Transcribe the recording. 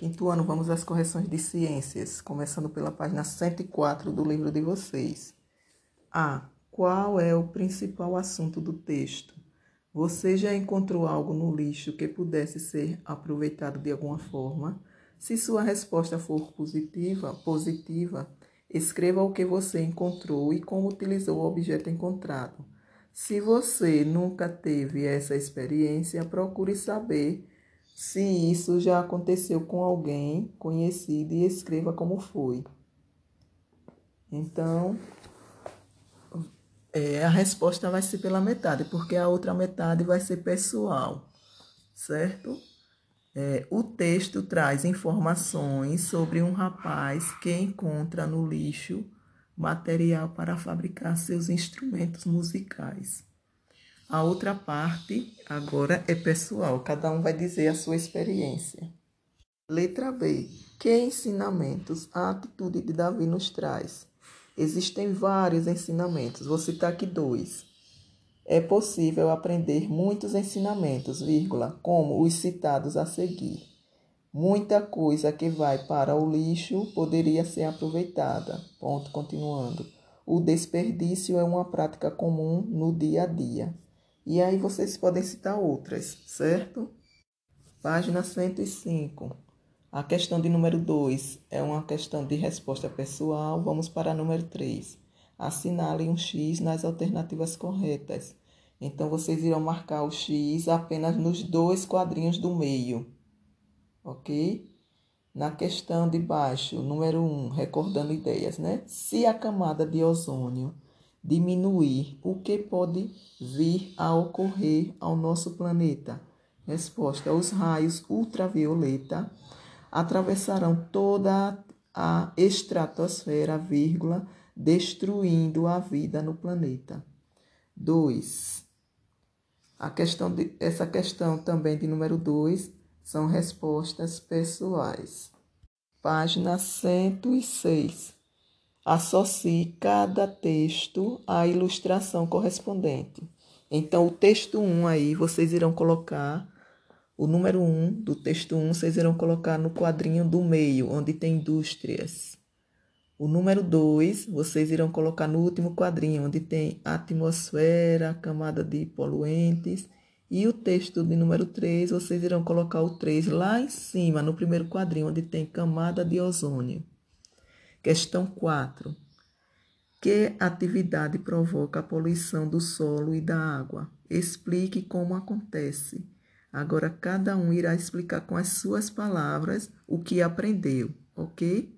Quinto ano, vamos às correções de ciências, começando pela página 104 do livro de vocês. A. Qual é o principal assunto do texto? Você já encontrou algo no lixo que pudesse ser aproveitado de alguma forma? Se sua resposta for positiva, positiva, escreva o que você encontrou e como utilizou o objeto encontrado. Se você nunca teve essa experiência, procure saber se isso já aconteceu com alguém conhecido e escreva como foi. Então, é, a resposta vai ser pela metade, porque a outra metade vai ser pessoal, certo? É, o texto traz informações sobre um rapaz que encontra no lixo material para fabricar seus instrumentos musicais. A outra parte agora é pessoal, cada um vai dizer a sua experiência. Letra B. Que ensinamentos a atitude de Davi nos traz? Existem vários ensinamentos, vou citar aqui dois. É possível aprender muitos ensinamentos, vírgula, como os citados a seguir. Muita coisa que vai para o lixo poderia ser aproveitada. Ponto continuando. O desperdício é uma prática comum no dia a dia. E aí vocês podem citar outras, certo? Página 105. A questão de número 2 é uma questão de resposta pessoal. Vamos para a número 3. Assinale um X nas alternativas corretas. Então, vocês irão marcar o X apenas nos dois quadrinhos do meio, ok? Na questão de baixo, número 1, um, recordando ideias, né? Se a camada de ozônio diminuir, o que pode vir a ocorrer ao nosso planeta? Resposta: os raios ultravioleta atravessarão toda a estratosfera, vírgula, destruindo a vida no planeta. 2. A questão de, essa questão também de número 2 são respostas pessoais. Página 106. Associe cada texto à ilustração correspondente. Então, o texto 1 aí, vocês irão colocar o número 1 do texto 1, vocês irão colocar no quadrinho do meio, onde tem indústrias. O número 2, vocês irão colocar no último quadrinho, onde tem atmosfera, camada de poluentes. E o texto de número 3, vocês irão colocar o 3 lá em cima, no primeiro quadrinho, onde tem camada de ozônio. Questão 4. Que atividade provoca a poluição do solo e da água? Explique como acontece. Agora, cada um irá explicar com as suas palavras o que aprendeu, ok?